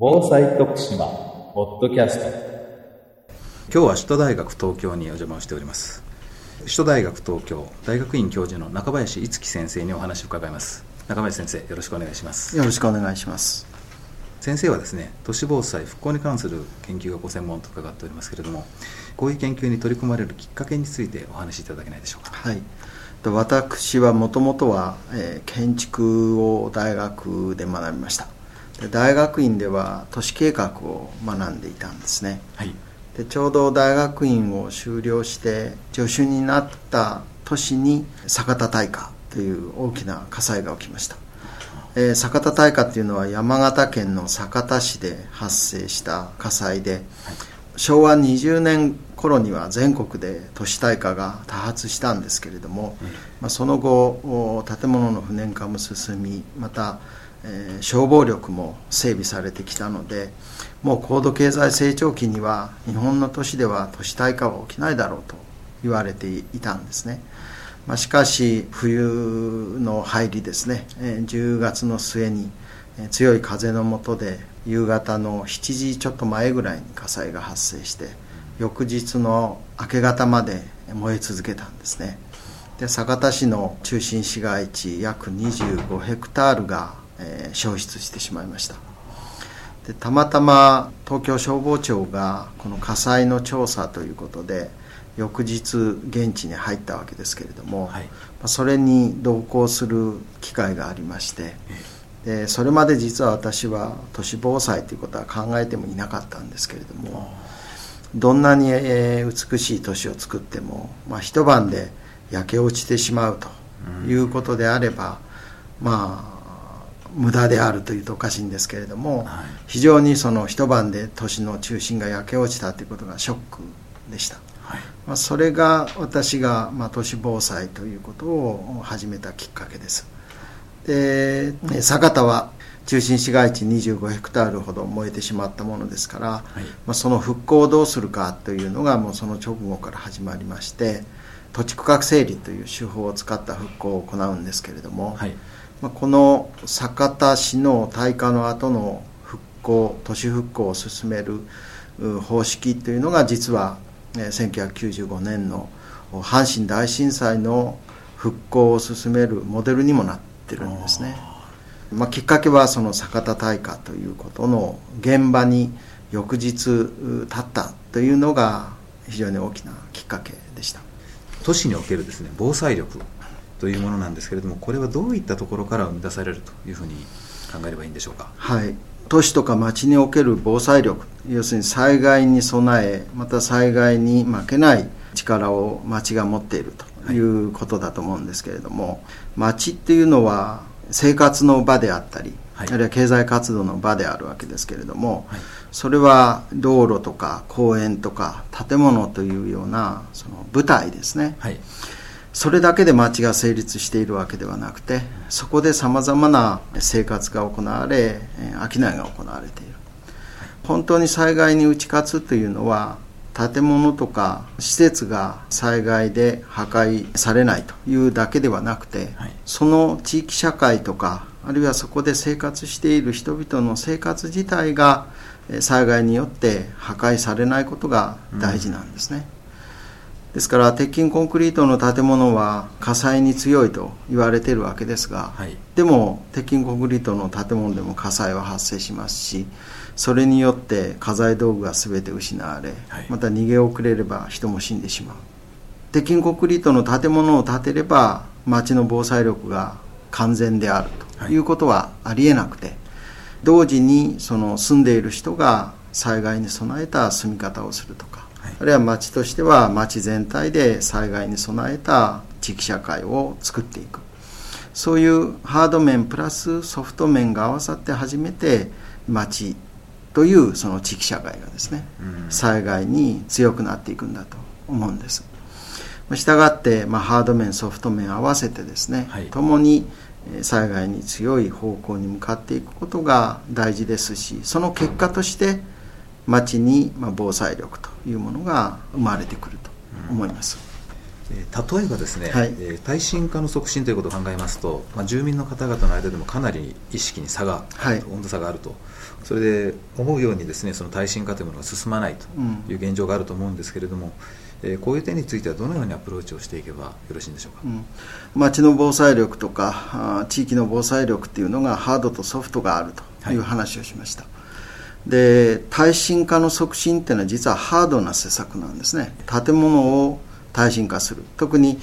防災徳島ポッドキャスト。今日は首都大学東京にお邪魔をしております。首都大学東京大学院教授の中林一樹先生にお話を伺います。中林先生よろしくお願いします。よろしくお願いします。先生はですね都市防災復興に関する研究がご専門と伺っておりますけれどもこういう研究に取り組まれるきっかけについてお話しいただけないでしょうか。はい。私はもともとは、えー、建築を大学で学びましたで大学院では都市計画を学んでいたんですね、はい、でちょうど大学院を修了して助手になった年に酒田大火という大きな火災が起きました、えー、酒田大火っていうのは山形県の酒田市で発生した火災で、はい、昭和20年頃には全国で都市大火が多発したんですけれども、うん、まあ、その後建物の不燃化も進みまたえー、消防力も整備されてきたのでもう高度経済成長期には日本の都市では都市大火は起きないだろうと言われていたんですね、まあ、しかし冬の入りですね、えー、10月の末に強い風の下で夕方の7時ちょっと前ぐらいに火災が発生して翌日の明け方まで燃え続けたんですね。で酒田市の中心市街地約25ヘクタールがえー、消失してしまいました。でたまたま東京消防庁がこの火災の調査ということで翌日現地に入ったわけですけれども、はい、それに同行する機会がありましてでそれまで実は私は都市防災ということは考えてもいなかったんですけれどもどんなに美しい都市を作っても、まあ、一晩で焼け落ちてしまうということであれば、まあ無駄であるというとおかしいんですけれども、はい、非常にその一晩で都市の中心が焼け落ちたということがショックでした、はい、まあ、それが私が、まあ、都市防災ということを始めたきっかけです。で酒田は中心市街地25ヘクタールほど燃えてしまったものですから、はい、まあ、その復興をどうするかというのがもうその直後から始まりまして土地区画整理という手法を使った復興を行うんですけれども、はいまあ、この酒田市の大火の後の復興都市復興を進める方式というのが実は1995年の阪神大震災の復興を進めるモデルにもなってるんですね、まあ、きっかけはその酒田大火ということの現場に翌日立ったというのが非常に大きなきっかけでした。都市におけるですね防災力というものなんですけれどもこれはどういったところから生み出されるというふうに考えればいいんでしょうか？はい。都市とか町における防災力。要するに災害に備えまた災害に負けない力を町が持っているということだと思うんですけれども、はい、町っていうのは生活の場であったり、はい、あるいは経済活動の場であるわけですけれども、はい、それは道路とか公園とか建物というようなその舞台ですね、はいそれだけで町が成立しているわけではなくてそこでさまざまな生活が行われ商いが行われている本当に災害に打ち勝つというのは建物とか施設が災害で破壊されないというだけではなくて、はい、その地域社会とかあるいはそこで生活している人々の生活自体が災害によって破壊されないことが大事なんですね。うんですから鉄筋コンクリートの建物は火災に強いと言われているわけですが、はい、でも鉄筋コンクリートの建物でも火災は発生しますしそれによって家財道具が全て失われ、はい、また逃げ遅れれば人も死んでしまう。鉄筋コンクリートの建物を建てれば町の防災力が完全であるということはありえなくて、同時にその住んでいる人が災害に備えた住み方をするとかあるいは町としては町全体で災害に備えた地域社会を作っていく。そういうハード面プラスソフト面が合わさって初めて町というその地域社会がですね、災害に強くなっていくんだと思うんです。したがって、まあ、ハード面ソフト面合わせてですね、はい、共に災害に強い方向に向かっていくことが大事ですしその結果として町に防災力というものが生まれてくると思います。例えばですね、はい、耐震化の促進ということを考えますと、まあ、住民の方々の間でもかなり意識に差が、はい、温度差があると。それで思うようにですねその耐震化というものが進まないという現状があると思うんですけれども、えー、こういう点についてはどのようにアプローチをしていけばよろしいんでしょうか、うん、町の防災力とか地域の防災力っていうのがハードとソフトがあるという話をしました、はい、で耐震化の促進っていうのは実はハードな施策なんですね。建物を耐震化する。特に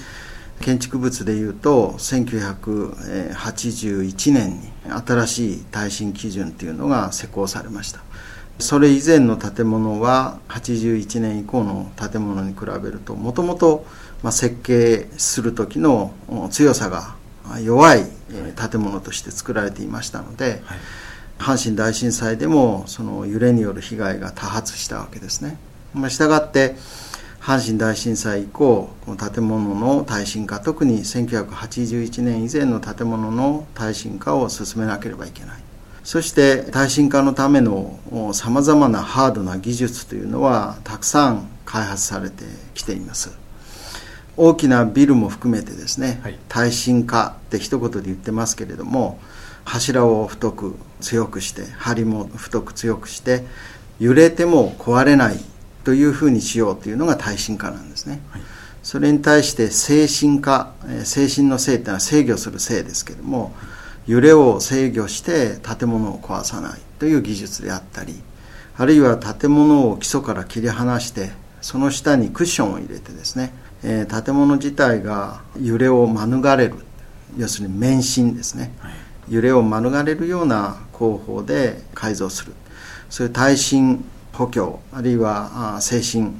建築物でいうと1981年に新しい耐震基準というのが施行されました。それ以前の建物は81年以降の建物に比べるともともと設計する時の強さが弱い建物として作られていましたので、阪神大震災でもその揺れによる被害が多発したわけですね。まあ、したがって阪神大震災以降この建物の耐震化特に1981年以前の建物の耐震化を進めなければいけない。そして耐震化のためのさまざまなハードな技術というのはたくさん開発されてきています。大きなビルも含めてですね、はい、耐震化って一言で言ってますけれども柱を太く強くして梁も太く強くして揺れても壊れないというふうにしようというのが耐震化なんですね、はい、それに対して精神化精神の性というのは制御する性ですけれども揺れを制御して建物を壊さないという技術であったりあるいは建物を基礎から切り離してその下にクッションを入れてですね、えー、建物自体が揺れを免れる要するに免震ですね、はい、揺れを免れるような工法で改造するそういう耐震補強あるいは精神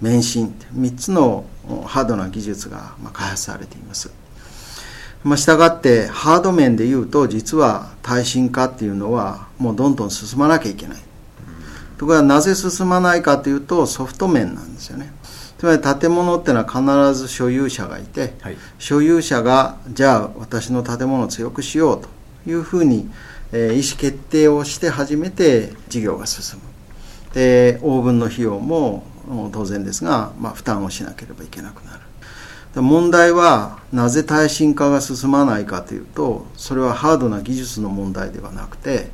免震3つのハードな技術が開発されています。まあ、したがってハード面でいうと実は耐震化っていうのはもうどんどん進まなきゃいけない。ところがなぜ進まないかというとソフト面なんですよね。つまり建物っていうのは必ず所有者がいて、はい、所有者がじゃあ私の建物を強くしようというふうに、えー、意思決定をして初めて事業が進む。で応分の費用も当然ですが、まあ、負担をしなければいけなくなる。問題はなぜ耐震化が進まないかというとそれはハードな技術の問題ではなくて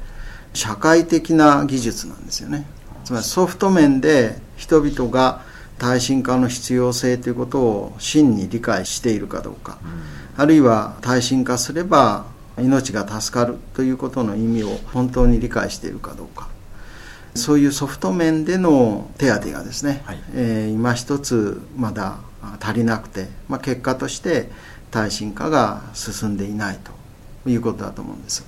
社会的な技術なんですよね。つまりソフト面で人々が耐震化の必要性ということを真に理解しているかどうか、あるいは耐震化すれば命が助かるということの意味を本当に理解しているかどうか。そういうソフト面での手当がですね、はい、えー、今一つまだ足りなくて、まあ、結果として耐震化が進んでいないということだと思うんです。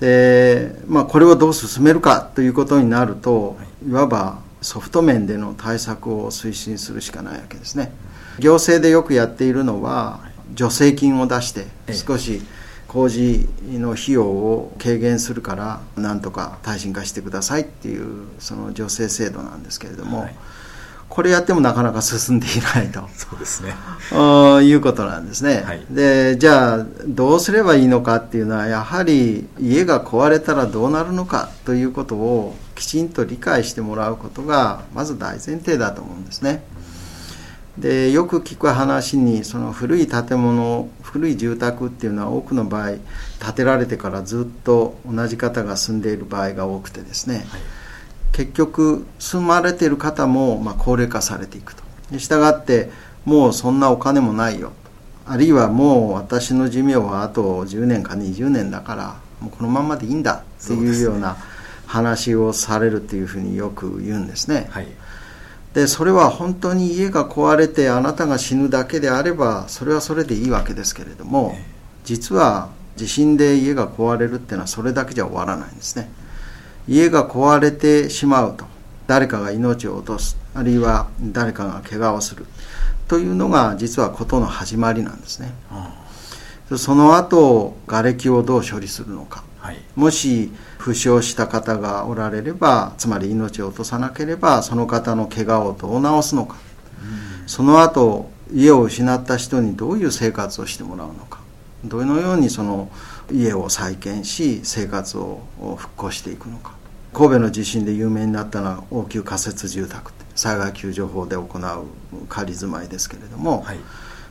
で、まあ、これをどう進めるかということになると、はい、いわばソフト面での対策を推進するしかないわけですね。行政でよくやっているのは助成金を出して少し、ええ工事の費用を軽減するからなんとか耐震化してくださいっていうその助成制度なんですけれども、はい、これやってもなかなか進んでいないと。そうですね。いうことなんですね、はい、でじゃあどうすればいいのかっていうのはやはり家が壊れたらどうなるのかということをきちんと理解してもらうことがまず大前提だと思うんですね。でよく聞く話にその古い建物古い住宅っていうのは多くの場合建てられてからずっと同じ方が住んでいる場合が多くてですね、はい、結局住まれている方もま高齢化されていくと。したがってもうそんなお金もないよ。あるいはもう私の寿命はあと10年か20年だからもうこのままでいいんだっていうような話をされるっていうふうによく言うんですね。はいでそれは本当に家が壊れてあなたが死ぬだけであればそれはそれでいいわけですけれども実は地震で家が壊れるっていうのはそれだけじゃ終わらないんですね。家が壊れてしまうと誰かが命を落とすあるいは誰かが怪我をするというのが実は事の始まりなんですね、その後瓦礫をどう処理するのか、はい、もし負傷した方がおられればつまり命を落とさなければその方の怪我をどう治すのか、うん、その後家を失った人にどういう生活をしてもらうのか。どのようにその家を再建し生活を復興していくのか。神戸の地震で有名になったのは応急仮設住宅災害救助法で行う仮住まいですけれども、はい、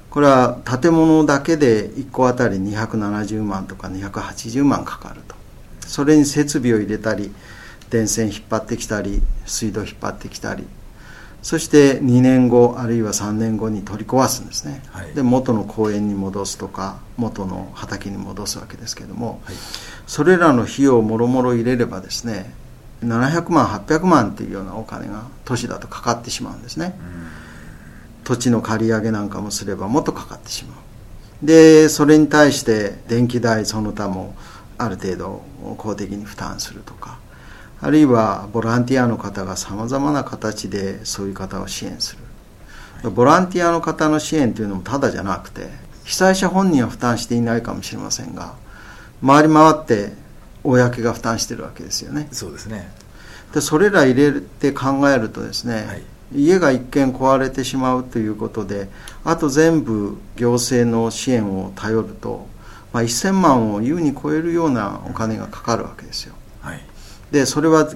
これは建物だけで1戸当たり270万とか280万かかるとそれに設備を入れたり電線引っ張ってきたり水道引っ張ってきたり。そして2年後あるいは3年後に取り壊すんですね、はい、で元の公園に戻すとか元の畑に戻すわけですけども、はい、それらの費用をもろもろ入れればですね700万800万っていうようなお金が都市だとかかってしまうんですね。土地の借り上げなんかもすればもっとかかってしまう。でそれに対して電気代その他もある程度公的に負担するとかあるいはボランティアの方がさまざまな形でそういう方を支援する。ボランティアの方の支援というのもただじゃなくて被災者本人は負担していないかもしれませんが回り回って公が負担してるわけですよね。そうですね。でそれら入れて考えるとですね、はい、家が一見壊れてしまうということであと全部行政の支援を頼ると、まあ、1000万を優に超えるようなお金がかかるわけですよ。でそれは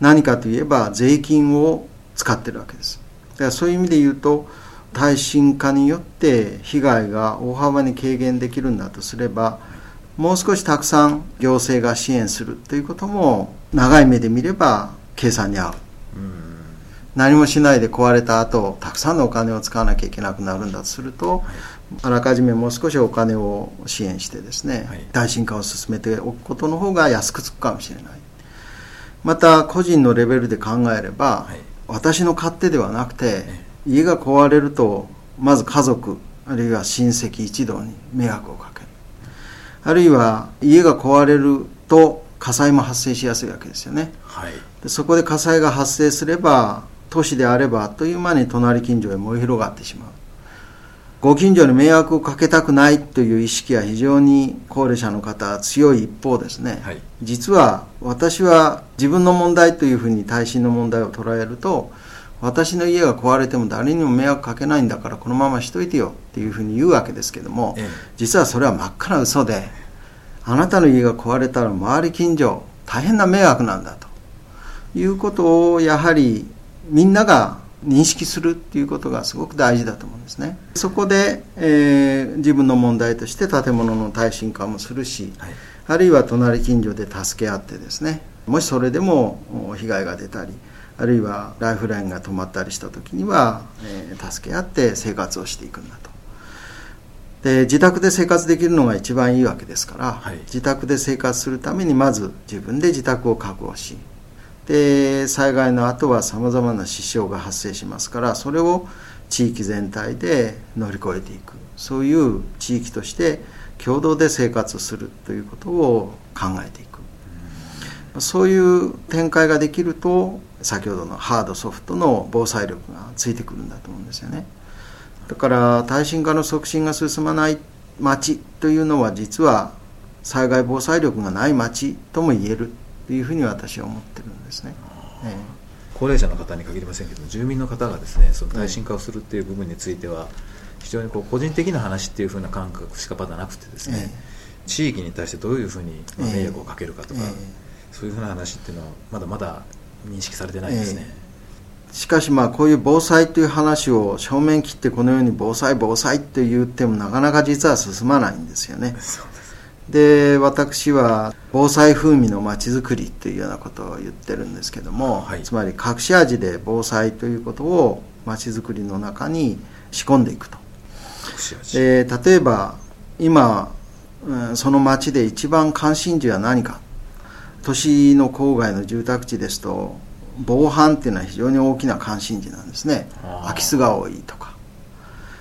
何かといえば税金を使ってるわけです。だからそういう意味で言うと耐震化によって被害が大幅に軽減できるんだとすればもう少したくさん行政が支援するということも長い目で見れば計算に合う。何もしないで壊れた後たくさんのお金を使わなきゃいけなくなるんだとすると、はい、あらかじめもう少しお金を支援してですね、はい、耐震化を進めておくことの方が安くつくかもしれない。また個人のレベルで考えれば、はい、私の勝手ではなくて、家が壊れるとまず家族あるいは親戚一同に迷惑をかける。あるいは家が壊れると火災も発生しやすいわけですよね、はい、でそこで火災が発生すれば都市であればあっという間に隣近所へ燃え広がってしまうご近所に迷惑をかけたくないという意識は非常に高齢者の方は強い一方ですね、はい、実は私は自分の問題というふうに耐震の問題を捉えると私の家が壊れても誰にも迷惑かけないんだからこのまましといてよっていうふうに言うわけですけども、ええ、実はそれは真っ赤な嘘であなたの家が壊れたら周り近所大変な迷惑なんだということをやはりみんなが認識するっていうことがすごく大事だと思うんですね。そこで、えー、自分の問題として建物の耐震化もするし、はい、あるいは隣近所で助け合ってですね。もしそれでも被害が出たりあるいはライフラインが止まったりした時には、えー、助け合って生活をしていくんだと。で自宅で生活できるのが一番いいわけですから、はい、自宅で生活するためにまず自分で自宅を確保しで災害の後はさまざまな支障が発生しますからそれを地域全体で乗り越えていく。そういう地域として共同で生活するということを考えていく。そういう展開ができると先ほどのハードソフトの防災力がついてくるんだと思うんですよね。だから耐震化の促進が進まない町というのは実は災害防災力がない町とも言える。というふうに私は思ってるんですね。ええ、高齢者の方に限りませんけど住民の方がですねその耐震化をするっていう部分については、非常にこう個人的な話っていうふうな感覚しかまだなくてですね、え、地域に対してどういうふうに迷惑をかけるかとか、そういうふうな話っていうのはまだまだ認識されてないですね。しかしまあこういう防災という話を正面切ってこのように防災防災って言ってもなかなか実は進まないんですよね。で私は防災風味のまちづくりというようなことを言ってるんですけども、はい、つまり隠し味で防災ということをまちづくりの中に仕込んでいくと。で例えば今、うん、その町で一番関心事は何か。都市の郊外の住宅地ですと防犯っていうのは非常に大きな関心事なんですね。空き巣が多いとか。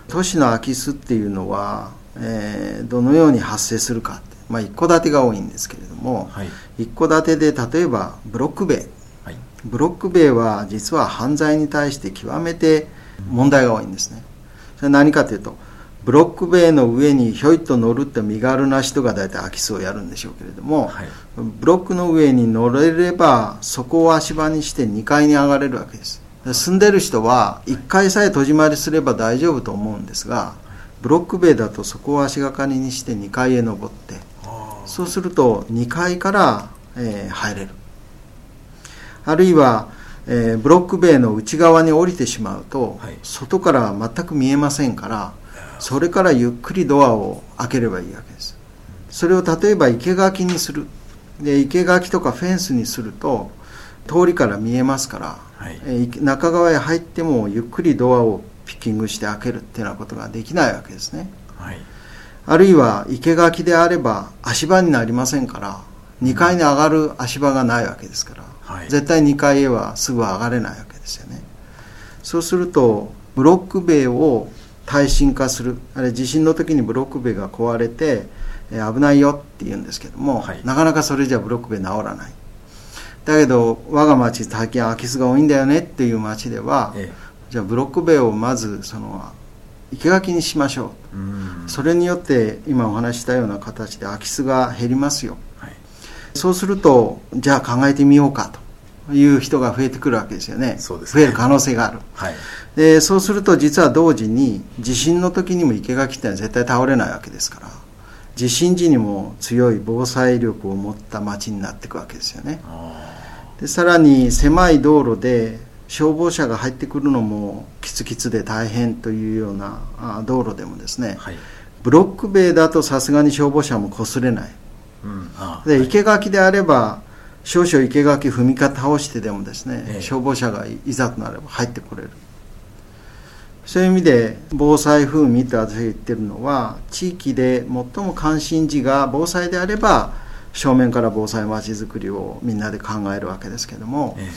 都市の空き巣っていうのは、えー、どのように発生するかまあ、一戸建てが多いんですけれども、はい、一戸建てで例えばブロック塀、はい、ブロック塀は実は犯罪に対して極めて問題が多いんですね。それは何かというとブロック塀の上にひょいと乗るって身軽な人が大体空き巣をやるんでしょうけれども、はい、ブロックの上に乗れればそこを足場にして2階に上がれるわけです。住んでる人は1階さえ戸締まりすれば大丈夫と思うんですがブロック塀だとそこを足がかりにして2階へ登ってそうすると2階から、えー、入れる。あるいは、えー、ブロック塀の内側に降りてしまうと、はい、外から全く見えませんからそれからゆっくりドアを開ければいいわけです。それを例えば生垣にする。で生垣とかフェンスにすると通りから見えますから、はい、え中側へ入ってもゆっくりドアをピッキングして開けるっていうようなことができないわけですね、はい、あるいは生垣であれば足場になりませんから2階に上がる足場がないわけですから、はい、絶対2階へはすぐ上がれないわけですよね。そうするとブロック塀を耐震化するあれ地震の時にブロック塀が壊れて危ないよって言うんですけども、はい、なかなかそれじゃブロック塀治らない。だけど我が町最近空き巣が多いんだよねっていう町では、ええ、じゃあブロック塀をまずその生垣にしましょう。それによって今お話したような形で空き巣が減りますよ、はい、そうするとじゃあ考えてみようかという人が増えてくるわけですよね、ね、増える可能性がある、はい、でそうすると実は同時に地震の時にも生垣ってのは絶対倒れないわけですから地震時にも強い防災力を持った町になっていくわけですよね。でさらに狭い道路で消防車が入ってくるのもキツキツで大変というような道路でもですね、はい、ブロック塀だとさすがに消防車も擦れない、うん、で生垣であれば少々生垣踏み方倒してでもですね、ええ、消防車がいざとなれば入ってこれる。そういう意味で防災風味と私が言ってるのは地域で最も関心事が防災であれば正面から防災まちづくりをみんなで考えるわけですけども、ええ、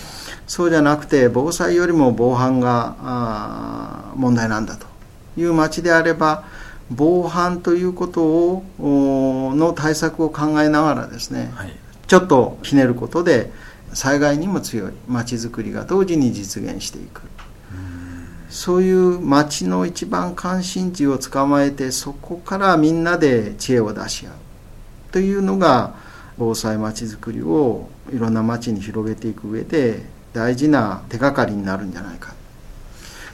そうじゃなくて防災よりも防犯が問題なんだと。いう町であれば防犯ということをの対策を考えながらですね、はい、ちょっとひねることで災害にも強い町づくりが同時に実現していく。そういう町の一番関心事を捕まえてそこからみんなで知恵を出し合う。というのが防災まちづくりをいろんな町に広げていく上で大事な手がかりになるんじゃないか。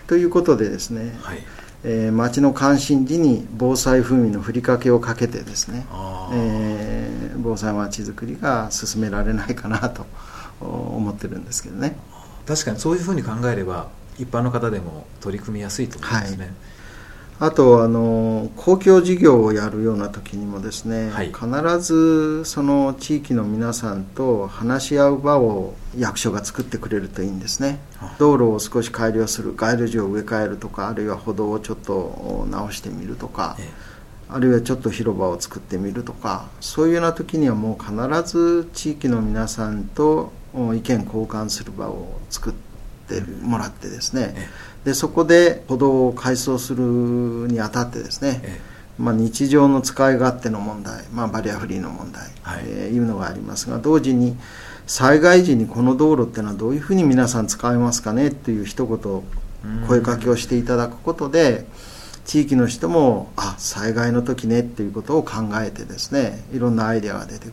ということでですね、はい。えー、町の関心事に防災風味のふりかけをかけてですね、えー、防災まちづくりが進められないかなと思ってるんですけどね。確かにそういうふうに考えれば一般の方でも取り組みやすいと思いますね。はいあとあの公共事業をやるような時にもですね、はい、必ずその地域の皆さんと話し合う場を役所が作ってくれるといいんですね。道路を少し改良する街路樹を植え替えるとかあるいは歩道をちょっと直してみるとか、ええ、あるいはちょっと広場を作ってみるとかそういうような時にはもう必ず地域の皆さんと意見交換する場を作ってってもらってですね、でそこで歩道を改装するにあたってですね、まあ、日常の使い勝手の問題、まあ、バリアフリーの問題、はい。えー、いうのがありますが同時に災害時にこの道路っていうのはどういうふうに皆さん使いますかねっていう一言声かけをしていただくことで地域の人もあ災害の時ねっていうことを考えてですねいろんなアイデアが出てくる。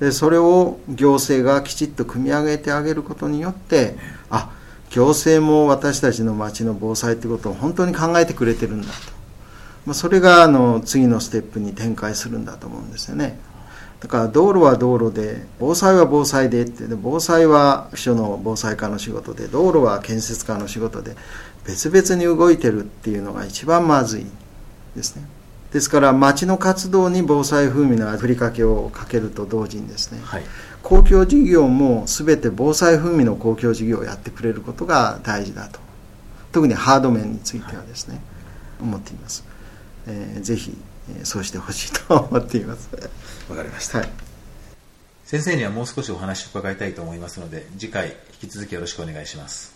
でそれを行政がきちっと組み上げてあげることによってあ行政も私たちの町の防災ということを本当に考えてくれてるんだと、まあ、それがあの次のステップに展開するんだと思うんですよね。だから道路は道路で防災は防災でってで防災は秘書の防災課の仕事で道路は建設課の仕事で別々に動いてるっていうのが一番まずいですね。ですから町の活動に防災風味のふりかけをかけると同時にですね、はい、公共事業も全て防災風味の公共事業をやってくれることが大事だと。特にハード面についてはですね、はい、思っています、えー、ぜひそうしてほしいと思っています。わかりました、はい、先生にはもう少しお話を伺いたいと思いますので次回引き続きよろしくお願いします